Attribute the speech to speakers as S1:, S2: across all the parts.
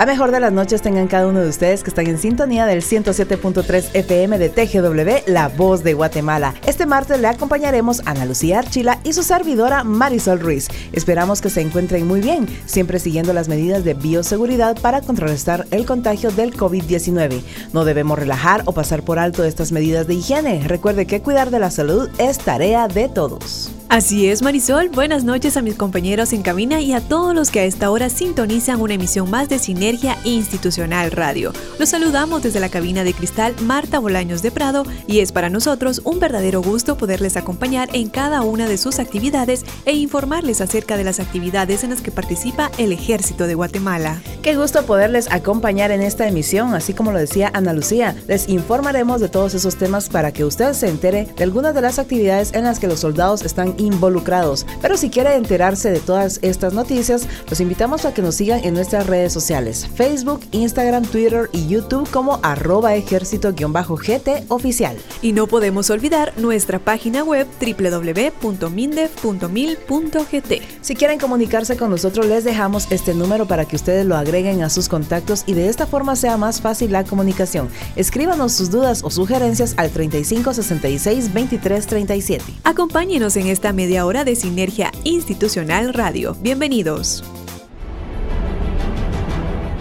S1: La mejor de las noches tengan cada uno de ustedes que están en sintonía del 107.3 FM de TGW, La Voz de Guatemala. Este martes le acompañaremos a Ana Lucía Archila y su servidora Marisol Ruiz. Esperamos que se encuentren muy bien, siempre siguiendo las medidas de bioseguridad para contrarrestar el contagio del COVID-19. No debemos relajar o pasar por alto estas medidas de higiene. Recuerde que cuidar de la salud es tarea de todos.
S2: Así es, Marisol. Buenas noches a mis compañeros en cabina y a todos los que a esta hora sintonizan una emisión más de Sinergia Institucional Radio. Los saludamos desde la cabina de cristal Marta Bolaños de Prado y es para nosotros un verdadero gusto poderles acompañar en cada una de sus actividades e informarles acerca de las actividades en las que participa el Ejército de Guatemala.
S1: Qué gusto poderles acompañar en esta emisión, así como lo decía Ana Lucía. Les informaremos de todos esos temas para que usted se entere de algunas de las actividades en las que los soldados están involucrados. Pero si quiere enterarse de todas estas noticias, los invitamos a que nos sigan en nuestras redes sociales, Facebook, Instagram, Twitter y YouTube como arroba ejército-gt oficial.
S2: Y no podemos olvidar nuestra página web www.mindef.mil.gt.
S1: Si quieren comunicarse con nosotros, les dejamos este número para que ustedes lo agreguen a sus contactos y de esta forma sea más fácil la comunicación. Escríbanos sus dudas o sugerencias al 3566 2337.
S2: Acompáñenos en esta media hora de Sinergia Institucional Radio. Bienvenidos.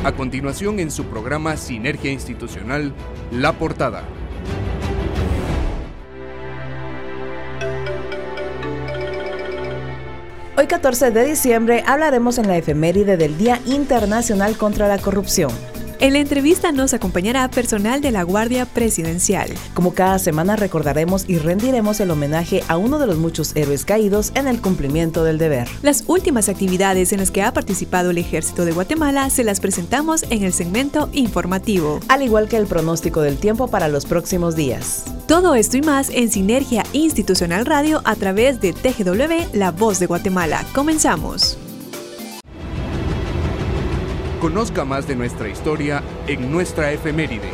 S3: A continuación en su programa Sinergia Institucional, La Portada.
S1: Hoy 14 de diciembre hablaremos en la efeméride del Día Internacional contra la Corrupción.
S2: En la entrevista nos acompañará personal de la Guardia Presidencial.
S1: Como cada semana recordaremos y rendiremos el homenaje a uno de los muchos héroes caídos en el cumplimiento del deber.
S2: Las últimas actividades en las que ha participado el Ejército de Guatemala se las presentamos en el segmento informativo.
S1: Al igual que el pronóstico del tiempo para los próximos días.
S2: Todo esto y más en Sinergia Institucional Radio a través de TGW La Voz de Guatemala. Comenzamos.
S3: Conozca más de nuestra historia en nuestra efeméride.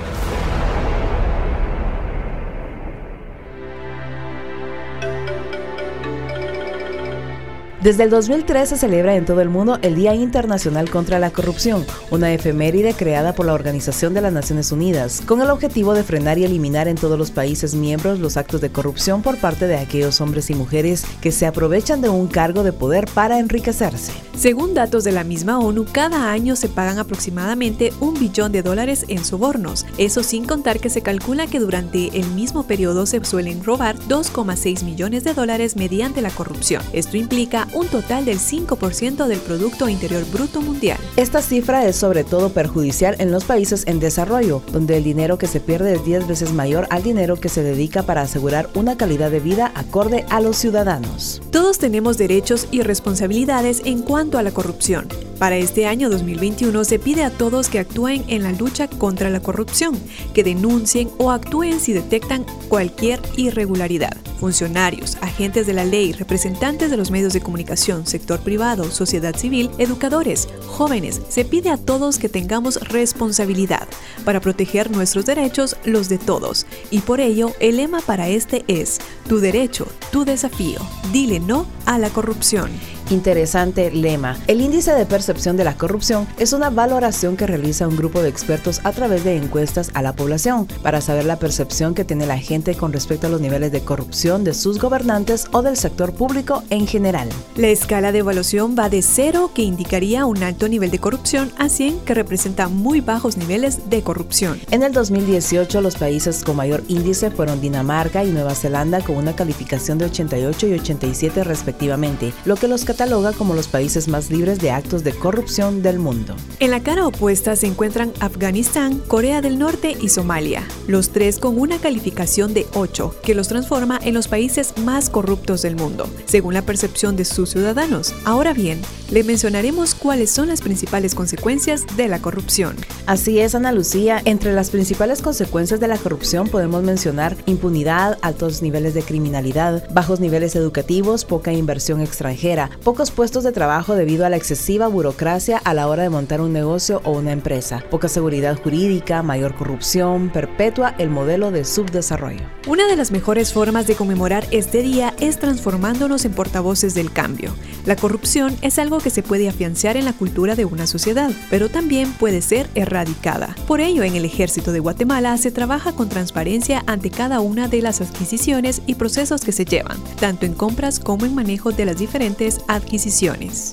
S1: Desde el 2003 se celebra en todo el mundo el Día Internacional contra la Corrupción, una efeméride creada por la Organización de las Naciones Unidas, con el objetivo de frenar y eliminar en todos los países miembros los actos de corrupción por parte de aquellos hombres y mujeres que se aprovechan de un cargo de poder para enriquecerse.
S2: Según datos de la misma ONU, cada año se pagan aproximadamente un billón de dólares en sobornos, eso sin contar que se calcula que durante el mismo periodo se suelen robar 2,6 millones de dólares mediante la corrupción. Esto implica un total del 5% del Producto Interior Bruto Mundial.
S1: Esta cifra es sobre todo perjudicial en los países en desarrollo, donde el dinero que se pierde es 10 veces mayor al dinero que se dedica para asegurar una calidad de vida acorde a los ciudadanos.
S2: Todos tenemos derechos y responsabilidades en cuanto a la corrupción. Para este año 2021 se pide a todos que actúen en la lucha contra la corrupción, que denuncien o actúen si detectan cualquier irregularidad. Funcionarios, agentes de la ley, representantes de los medios de comunicación, sector privado, sociedad civil, educadores, jóvenes, se pide a todos que tengamos responsabilidad para proteger nuestros derechos, los de todos. Y por ello, el lema para este es, tu derecho, tu desafío. Dile no a la corrupción.
S1: Interesante lema. El índice de percepción de la corrupción es una valoración que realiza un grupo de expertos a través de encuestas a la población para saber la percepción que tiene la gente con respecto a los niveles de corrupción de sus gobernantes o del sector público en general.
S2: La escala de evaluación va de 0, que indicaría un alto nivel de corrupción, a 100, que representa muy bajos niveles de corrupción.
S1: En el 2018, los países con mayor índice fueron Dinamarca y Nueva Zelanda con una calificación de 88 y 87 respectivamente, lo que los cataloga como los países más libres de actos de corrupción del mundo.
S2: En la cara opuesta se encuentran Afganistán, Corea del Norte y Somalia, los tres con una calificación de 8, que los transforma en en los países más corruptos del mundo, según la percepción de sus ciudadanos. Ahora bien, le mencionaremos cuáles son las principales consecuencias de la corrupción.
S1: Así es, Ana Lucía. Entre las principales consecuencias de la corrupción podemos mencionar impunidad, altos niveles de criminalidad, bajos niveles educativos, poca inversión extranjera, pocos puestos de trabajo debido a la excesiva burocracia a la hora de montar un negocio o una empresa, poca seguridad jurídica, mayor corrupción, perpetua el modelo de subdesarrollo.
S2: Una de las mejores formas de conmemorar este día es transformándonos en portavoces del cambio. La corrupción es algo que se puede afianzar en la cultura de una sociedad, pero también puede ser erradicada. Por ello, en el ejército de Guatemala se trabaja con transparencia ante cada una de las adquisiciones y procesos que se llevan, tanto en compras como en manejo de las diferentes adquisiciones.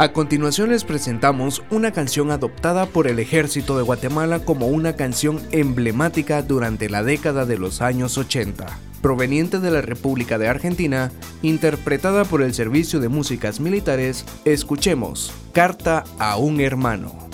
S3: A continuación les presentamos una canción adoptada por el ejército de Guatemala como una canción emblemática durante la década de los años 80. Proveniente de la República de Argentina, interpretada por el Servicio de Músicas Militares, escuchemos Carta a un hermano.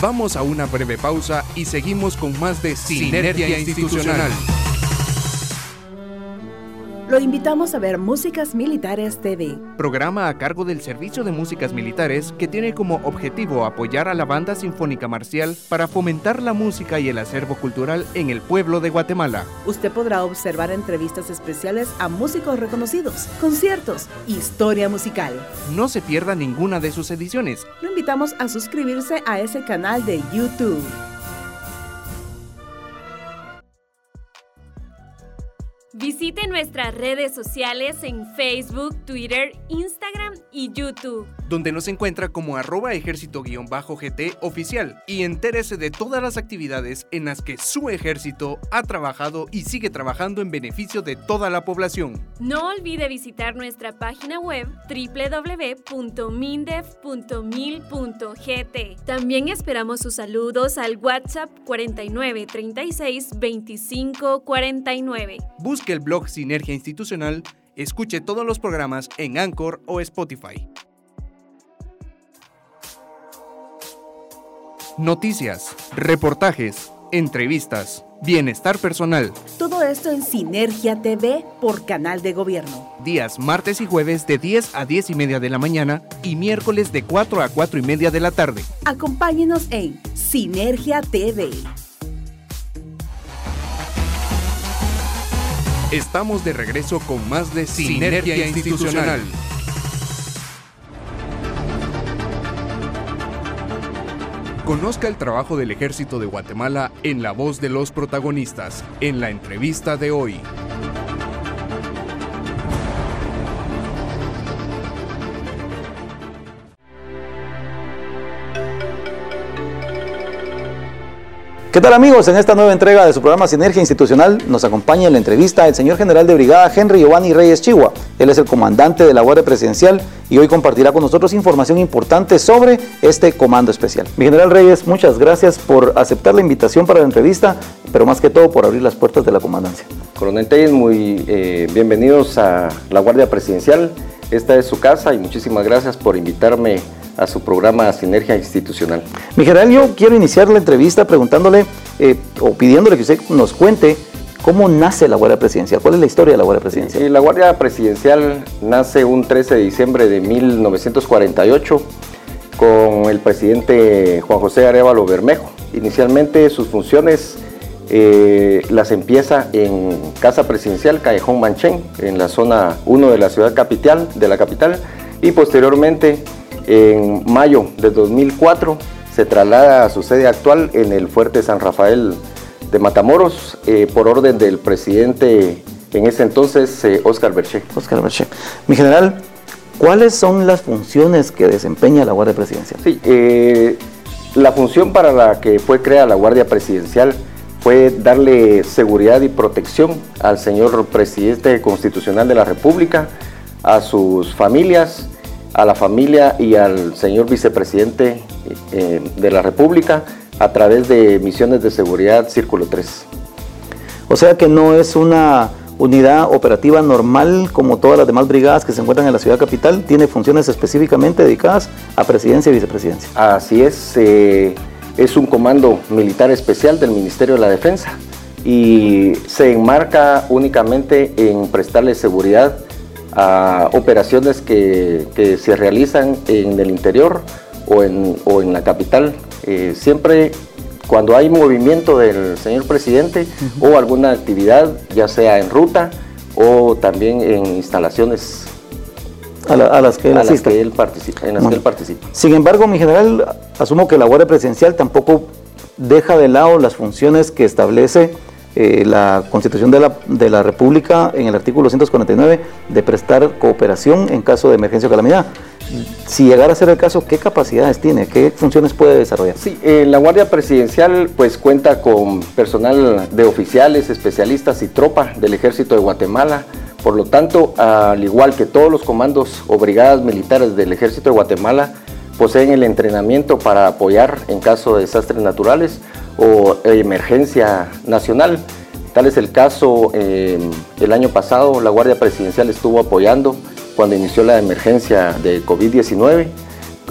S3: Vamos a una breve pausa y seguimos con más de Sinergia, Institucional.
S1: Lo invitamos a ver Músicas Militares TV.
S3: Programa a cargo del Servicio de Músicas Militares que tiene como objetivo apoyar a la banda sinfónica marcial para fomentar la música y el acervo cultural en el pueblo de Guatemala.
S1: Usted podrá observar entrevistas especiales a músicos reconocidos, conciertos, historia musical.
S3: No se pierda ninguna de sus ediciones.
S1: Lo invitamos a suscribirse a ese canal de YouTube.
S4: Visite nuestras redes sociales en Facebook, Twitter, Instagram y YouTube.
S3: Donde nos encuentra como arroba ejército-gt oficial y entérese de todas las actividades en las que su ejército ha trabajado y sigue trabajando en beneficio de toda la población.
S4: No olvide visitar nuestra página web www.mindef.mil.gt. También esperamos sus saludos al WhatsApp 49 36 25 49
S3: busque el blog Sinergia Institucional, escuche todos los programas en Anchor o Spotify. Noticias, reportajes, entrevistas, bienestar personal.
S1: Todo esto en Sinergia TV por Canal de Gobierno.
S3: Días martes y jueves de 10 a 10 y media de la mañana y miércoles de 4 a 4 y media de la tarde.
S1: Acompáñenos en Sinergia TV.
S3: Estamos de regreso con más de Sinergia, Institucional. Conozca el trabajo del Ejército de Guatemala en la voz de los protagonistas, en la entrevista de hoy.
S5: ¿Qué tal amigos? En esta nueva entrega de su programa Sinergia Institucional nos acompaña en la entrevista el señor general de brigada Henry Giovanni Reyes Chihuahua. Él es el comandante de la Guardia Presidencial y hoy compartirá con nosotros información importante sobre este comando especial. Mi general Reyes, muchas gracias por aceptar la invitación para la entrevista, pero más que todo por abrir las puertas de la comandancia.
S6: Coronel Telles, muy eh, bienvenidos a la Guardia Presidencial. Esta es su casa y muchísimas gracias por invitarme a su programa Sinergia Institucional.
S5: Mi general, yo quiero iniciar la entrevista preguntándole eh, o pidiéndole que usted nos cuente cómo nace la Guardia Presidencial, cuál es la historia de la Guardia Presidencial.
S6: La Guardia Presidencial nace un 13 de diciembre de 1948 con el presidente Juan José Arevalo Bermejo. Inicialmente sus funciones eh, las empieza en Casa Presidencial Callejón Manchén, en la zona 1 de la ciudad capital, de la capital, y posteriormente en mayo de 2004 se traslada a su sede actual en el Fuerte San Rafael de Matamoros eh, por orden del presidente en ese entonces, Oscar Berché.
S5: Oscar Berché. Mi general, ¿cuáles son las funciones que desempeña la Guardia Presidencial?
S6: Sí, eh, la función para la que fue creada la Guardia Presidencial fue darle seguridad y protección al señor presidente constitucional de la República, a sus familias, a la familia y al señor vicepresidente eh, de la República a través de misiones de seguridad Círculo 3.
S5: O sea que no es una unidad operativa normal como todas las demás brigadas que se encuentran en la ciudad capital, tiene funciones específicamente dedicadas a presidencia y vicepresidencia.
S6: Así es, eh, es un comando militar especial del Ministerio de la Defensa y se enmarca únicamente en prestarle seguridad a operaciones que, se realizan en el interior o en, o en la capital. Eh, siempre cuando hay movimiento del señor presidente o alguna actividad, ya sea en ruta o también en instalaciones
S5: a, las que
S6: él, participa, en las que él participa.
S5: Sin embargo, mi general, asumo que la Guardia Presidencial tampoco deja de lado las funciones que establece eh, la Constitución de la, República en el artículo 149 de prestar cooperación en caso de emergencia o calamidad. Si llegara a ser el caso, ¿qué capacidades tiene? ¿Qué funciones puede desarrollar?
S6: Sí, eh, la Guardia Presidencial pues cuenta con personal de oficiales, especialistas y tropa del Ejército de Guatemala. Por lo tanto, al igual que todos los comandos o brigadas militares del Ejército de Guatemala, poseen el entrenamiento para apoyar en caso de desastres naturales o emergencia nacional. Tal es el caso, eh, el año pasado la Guardia Presidencial estuvo apoyando cuando inició la emergencia de COVID-19.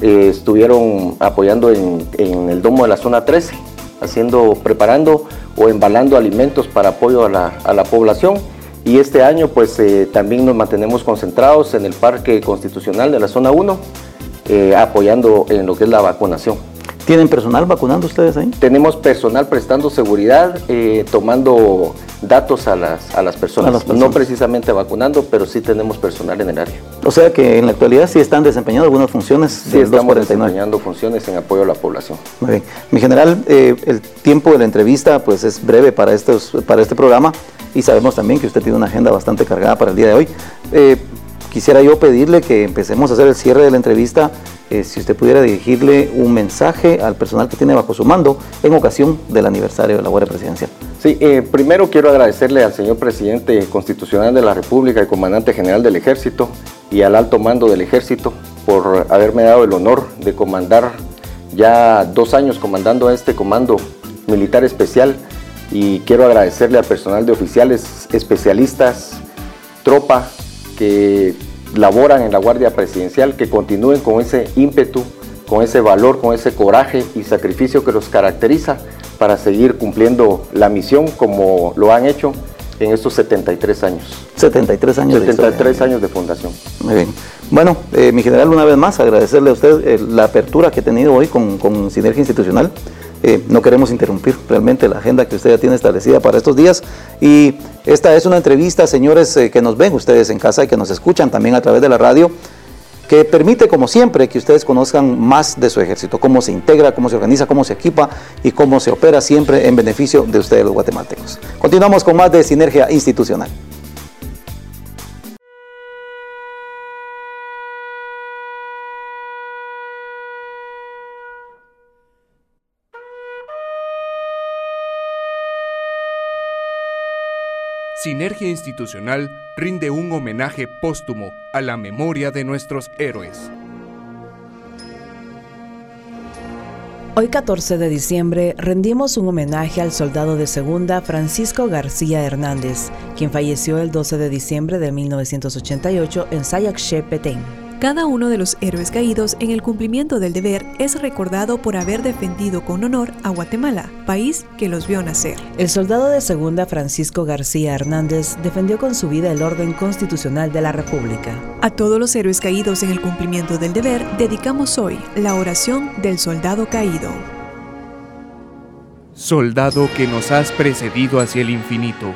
S6: Eh, estuvieron apoyando en, el domo de la zona 13, haciendo, preparando o embalando alimentos para apoyo a la, población. Y este año pues eh, también nos mantenemos concentrados en el Parque Constitucional de la zona 1, apoyando en lo que es la vacunación.
S5: ¿Tienen personal vacunando ustedes ahí?
S6: Tenemos personal prestando seguridad, eh, tomando datos a las, a las, personas. No precisamente vacunando, pero sí tenemos personal en el área.
S5: O sea que en la actualidad sí están desempeñando algunas funciones
S6: sí, estamos desempeñando funciones en apoyo a la población.
S5: Muy bien. Mi general, eh, el tiempo de la entrevista pues es breve para, estos, para este programa y sabemos también que usted tiene una agenda bastante cargada para el día de hoy. Eh, quisiera yo pedirle que empecemos a hacer el cierre de la entrevista eh, si usted pudiera dirigirle un mensaje al personal que tiene bajo su mando en ocasión del aniversario de la Guardia Presidencial.
S6: Sí, eh, primero quiero agradecerle al señor presidente constitucional de la República y comandante general del Ejército y al alto mando del Ejército por haberme dado el honor de comandar ya dos años comandando a este comando militar especial y quiero agradecerle al personal de oficiales, especialistas, tropa que laboran en la Guardia Presidencial, que continúen con ese ímpetu, con ese valor, con ese coraje y sacrificio que los caracteriza para seguir cumpliendo la misión como lo han hecho en estos 73 años.
S5: 73 años
S6: 73 de años de fundación.
S5: Muy bien. Bueno, eh, mi general, una vez más, agradecerle a usted eh, la apertura que ha tenido hoy con, con Sinergia Institucional. Eh, no queremos interrumpir realmente la agenda que usted ya tiene establecida para estos días. Y esta es una entrevista, señores, eh, que nos ven ustedes en casa y que nos escuchan también a través de la radio, que permite, como siempre, que ustedes conozcan más de su ejército, cómo se integra, cómo se organiza, cómo se equipa y cómo se opera siempre en beneficio de ustedes los guatemaltecos. Continuamos con más de Sinergia Institucional.
S3: Sinergia Institucional rinde un homenaje póstumo a la memoria de nuestros héroes.
S1: Hoy 14 de diciembre rendimos un homenaje al soldado de segunda Francisco García Hernández, quien falleció el 12 de diciembre de 1988 en Sayakshe, Petén.
S2: Cada uno de los héroes caídos en el cumplimiento del deber es recordado por haber defendido con honor a Guatemala, país que los vio nacer.
S1: El soldado de segunda Francisco García Hernández defendió con su vida el orden constitucional de la República.
S2: A todos los héroes caídos en el cumplimiento del deber dedicamos hoy la oración del soldado caído.
S3: Soldado que nos has precedido hacia el infinito,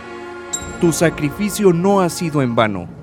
S3: tu sacrificio no ha sido en vano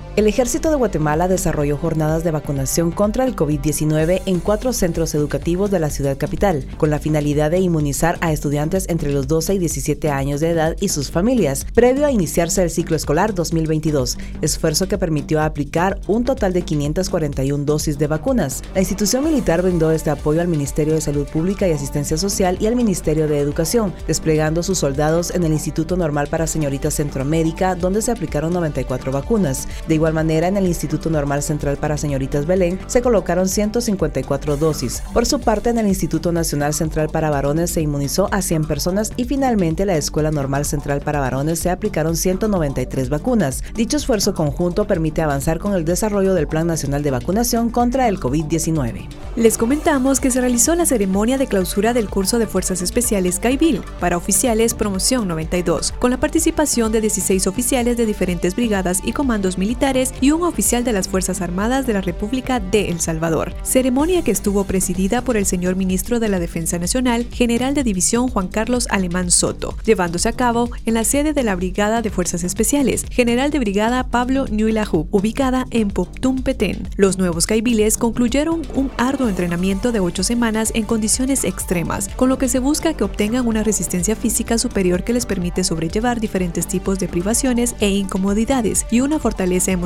S1: El Ejército de Guatemala desarrolló jornadas de vacunación contra el COVID-19 en cuatro centros educativos de la ciudad capital, con la finalidad de inmunizar a estudiantes entre los 12 y 17 años de edad y sus familias, previo a iniciarse el ciclo escolar 2022, esfuerzo que permitió aplicar un total de 541 dosis de vacunas. La institución militar brindó este apoyo al Ministerio de Salud Pública y Asistencia Social y al Ministerio de Educación, desplegando sus soldados en el Instituto Normal para Señoritas Centroamérica, donde se aplicaron 94 vacunas. Igual manera, en el Instituto Normal Central para Señoritas Belén se colocaron 154 dosis. Por su parte, en el Instituto Nacional Central para Varones se inmunizó a 100 personas y finalmente la Escuela Normal Central para Varones se aplicaron 193 vacunas. Dicho esfuerzo conjunto permite avanzar con el desarrollo del Plan Nacional de Vacunación contra el COVID-19.
S2: Les comentamos que se realizó la ceremonia de clausura del curso de Fuerzas Especiales CAIBIL para oficiales Promoción 92, con la participación de 16 oficiales de diferentes brigadas y comandos militares y un oficial de las Fuerzas Armadas de la República de El Salvador. Ceremonia que estuvo presidida por el señor ministro de la Defensa Nacional, general de división Juan Carlos Alemán Soto, llevándose a cabo en la sede de la Brigada de Fuerzas Especiales, general de brigada Pablo Ñuilahu, ubicada en Poptum Petén. Los nuevos caibiles concluyeron un arduo entrenamiento de ocho semanas en condiciones extremas, con lo que se busca que obtengan una resistencia física superior que les permite sobrellevar diferentes tipos de privaciones e incomodidades y una fortaleza emocional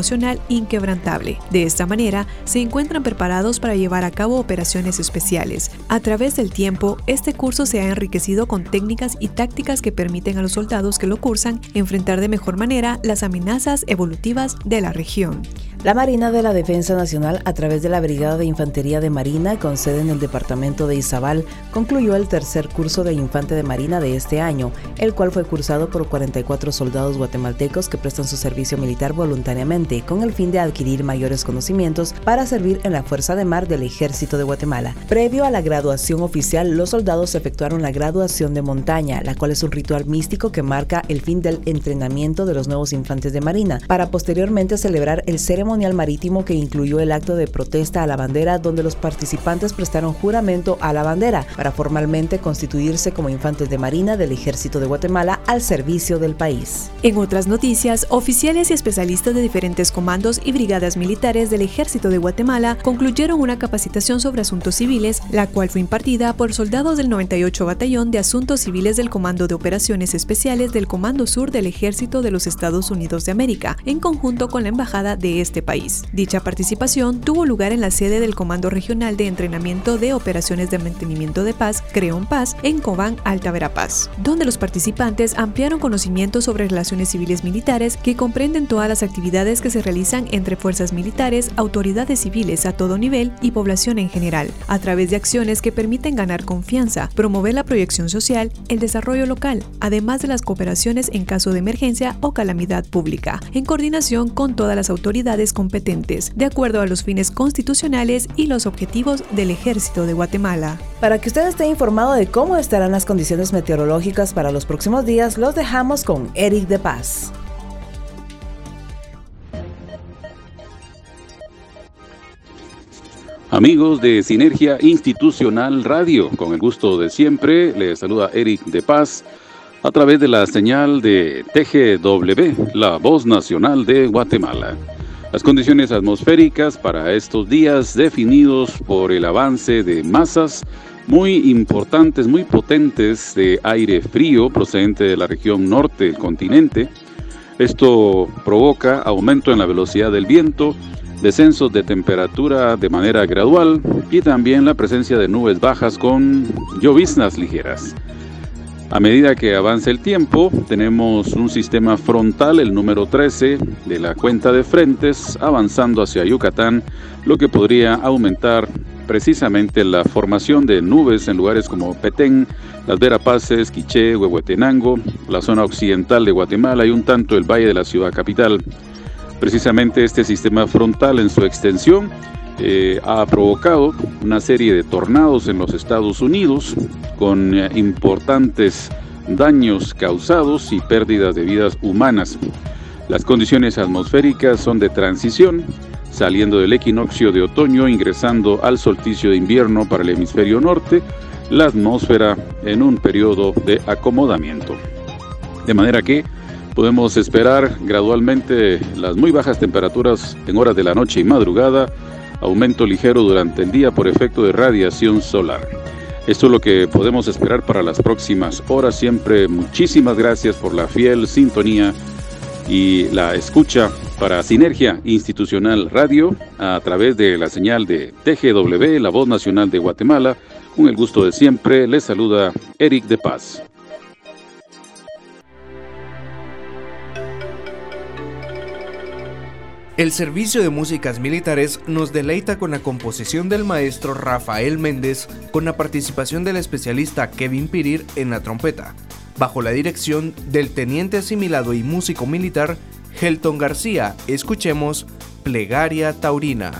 S2: inquebrantable. De esta manera, se encuentran preparados para llevar a cabo operaciones especiales. A través del tiempo, este curso se ha enriquecido con técnicas y tácticas que permiten a los soldados que lo cursan enfrentar de mejor manera las amenazas evolutivas de la región.
S1: La Marina de la Defensa Nacional, a través de la Brigada de Infantería de Marina, con sede en el departamento de Izabal, concluyó el tercer curso de Infante de Marina de este año, el cual fue cursado por 44 soldados guatemaltecos que prestan su servicio militar voluntariamente, con el fin de adquirir mayores conocimientos para servir en la Fuerza de Mar del Ejército de Guatemala. Previo a la graduación oficial, los soldados efectuaron la graduación de montaña, la cual es un ritual místico que marca el fin del entrenamiento de los nuevos infantes de Marina, para posteriormente celebrar el ceremonial marítimo que incluyó el acto de protesta a la bandera donde los participantes prestaron juramento a la bandera para formalmente constituirse como infantes de marina del ejército de Guatemala al servicio del país.
S2: En otras noticias, oficiales y especialistas de diferentes comandos y brigadas militares del ejército de Guatemala concluyeron una capacitación sobre asuntos civiles, la cual fue impartida por soldados del 98 Batallón de Asuntos Civiles del Comando de Operaciones Especiales del Comando Sur del Ejército de los Estados Unidos de América, en conjunto con la Embajada de este país. Dicha participación tuvo lugar en la sede del Comando Regional de Entrenamiento de Operaciones de Mantenimiento de Paz, Creón Paz, en Cobán, Alta Verapaz, donde los participantes ampliaron conocimientos sobre relaciones civiles militares que comprenden todas las actividades que se realizan entre fuerzas militares, autoridades civiles a todo nivel y población en general, a través de acciones que permiten ganar confianza, promover la proyección social, el desarrollo local, además de las cooperaciones en caso de emergencia o calamidad pública, en coordinación con todas las autoridades competentes, de acuerdo a los fines constitucionales y los objetivos del Ejército de Guatemala.
S1: Para que usted esté informado de cómo estarán las condiciones meteorológicas para los próximos días, los dejamos con Eric de Paz.
S7: Amigos de Sinergia Institucional Radio, con el gusto de siempre, les saluda Eric de Paz a través de la señal de TGW, la voz nacional de Guatemala. Las condiciones atmosféricas para estos días definidos por el avance de masas muy importantes, muy potentes de aire frío procedente de la región norte del continente. Esto provoca aumento en la velocidad del viento, descensos de temperatura de manera gradual y también la presencia de nubes bajas con lloviznas ligeras. A medida que avance el tiempo, tenemos un sistema frontal, el número 13 de la cuenta de frentes, avanzando hacia Yucatán, lo que podría aumentar precisamente la formación de nubes en lugares como Petén, Las Verapaces, Quiché, Huehuetenango, la zona occidental de Guatemala y un tanto el valle de la ciudad capital. Precisamente este sistema frontal en su extensión eh, ha provocado una serie de tornados en los Estados Unidos con eh, importantes daños causados y pérdidas de vidas humanas. Las condiciones atmosféricas son de transición, saliendo del equinoccio de otoño, ingresando al solsticio de invierno para el hemisferio norte, la atmósfera en un periodo de acomodamiento. De manera que podemos esperar gradualmente las muy bajas temperaturas en horas de la noche y madrugada, aumento ligero durante el día por efecto de radiación solar. Esto es lo que podemos esperar para las próximas horas. Siempre muchísimas gracias por la fiel sintonía y la escucha para Sinergia Institucional Radio a través de la señal de TGW, la voz nacional de Guatemala. Con el gusto de siempre, les saluda Eric de Paz.
S3: El Servicio de Músicas Militares nos deleita con la composición del maestro Rafael Méndez con la participación del especialista Kevin Pirir en la trompeta, bajo la dirección del teniente asimilado y músico militar Helton García. Escuchemos Plegaria Taurina.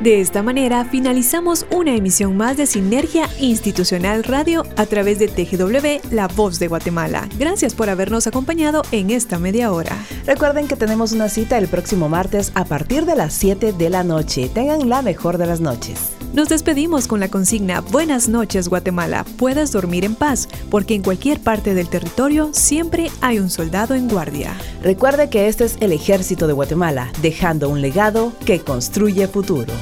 S2: De esta manera finalizamos una emisión más de Sinergia Institucional Radio a través de TGW La Voz de Guatemala. Gracias por habernos acompañado en esta media hora.
S1: Recuerden que tenemos una cita el próximo martes a partir de las 7 de la noche. Tengan la mejor de las noches.
S2: Nos despedimos con la consigna Buenas noches Guatemala, puedas dormir en paz, porque en cualquier parte del territorio siempre hay un soldado en guardia.
S1: Recuerde que este es el ejército de Guatemala, dejando un legado que construye futuro.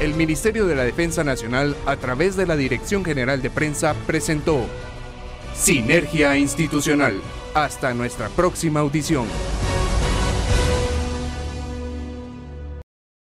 S3: El Ministerio de la Defensa Nacional, a través de la Dirección General de Prensa, presentó Sinergia Institucional. Hasta nuestra próxima audición.